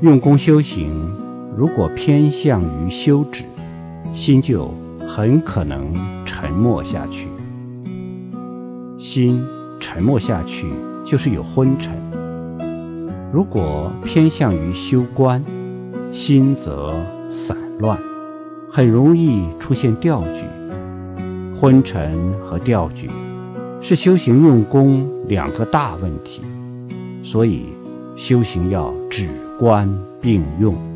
用功修行，如果偏向于修止，心就很可能沉默下去。心沉默下去，就是有昏沉。如果偏向于修观，心则散乱，很容易出现掉举。昏沉和掉举是修行用功两个大问题，所以修行要止观并用。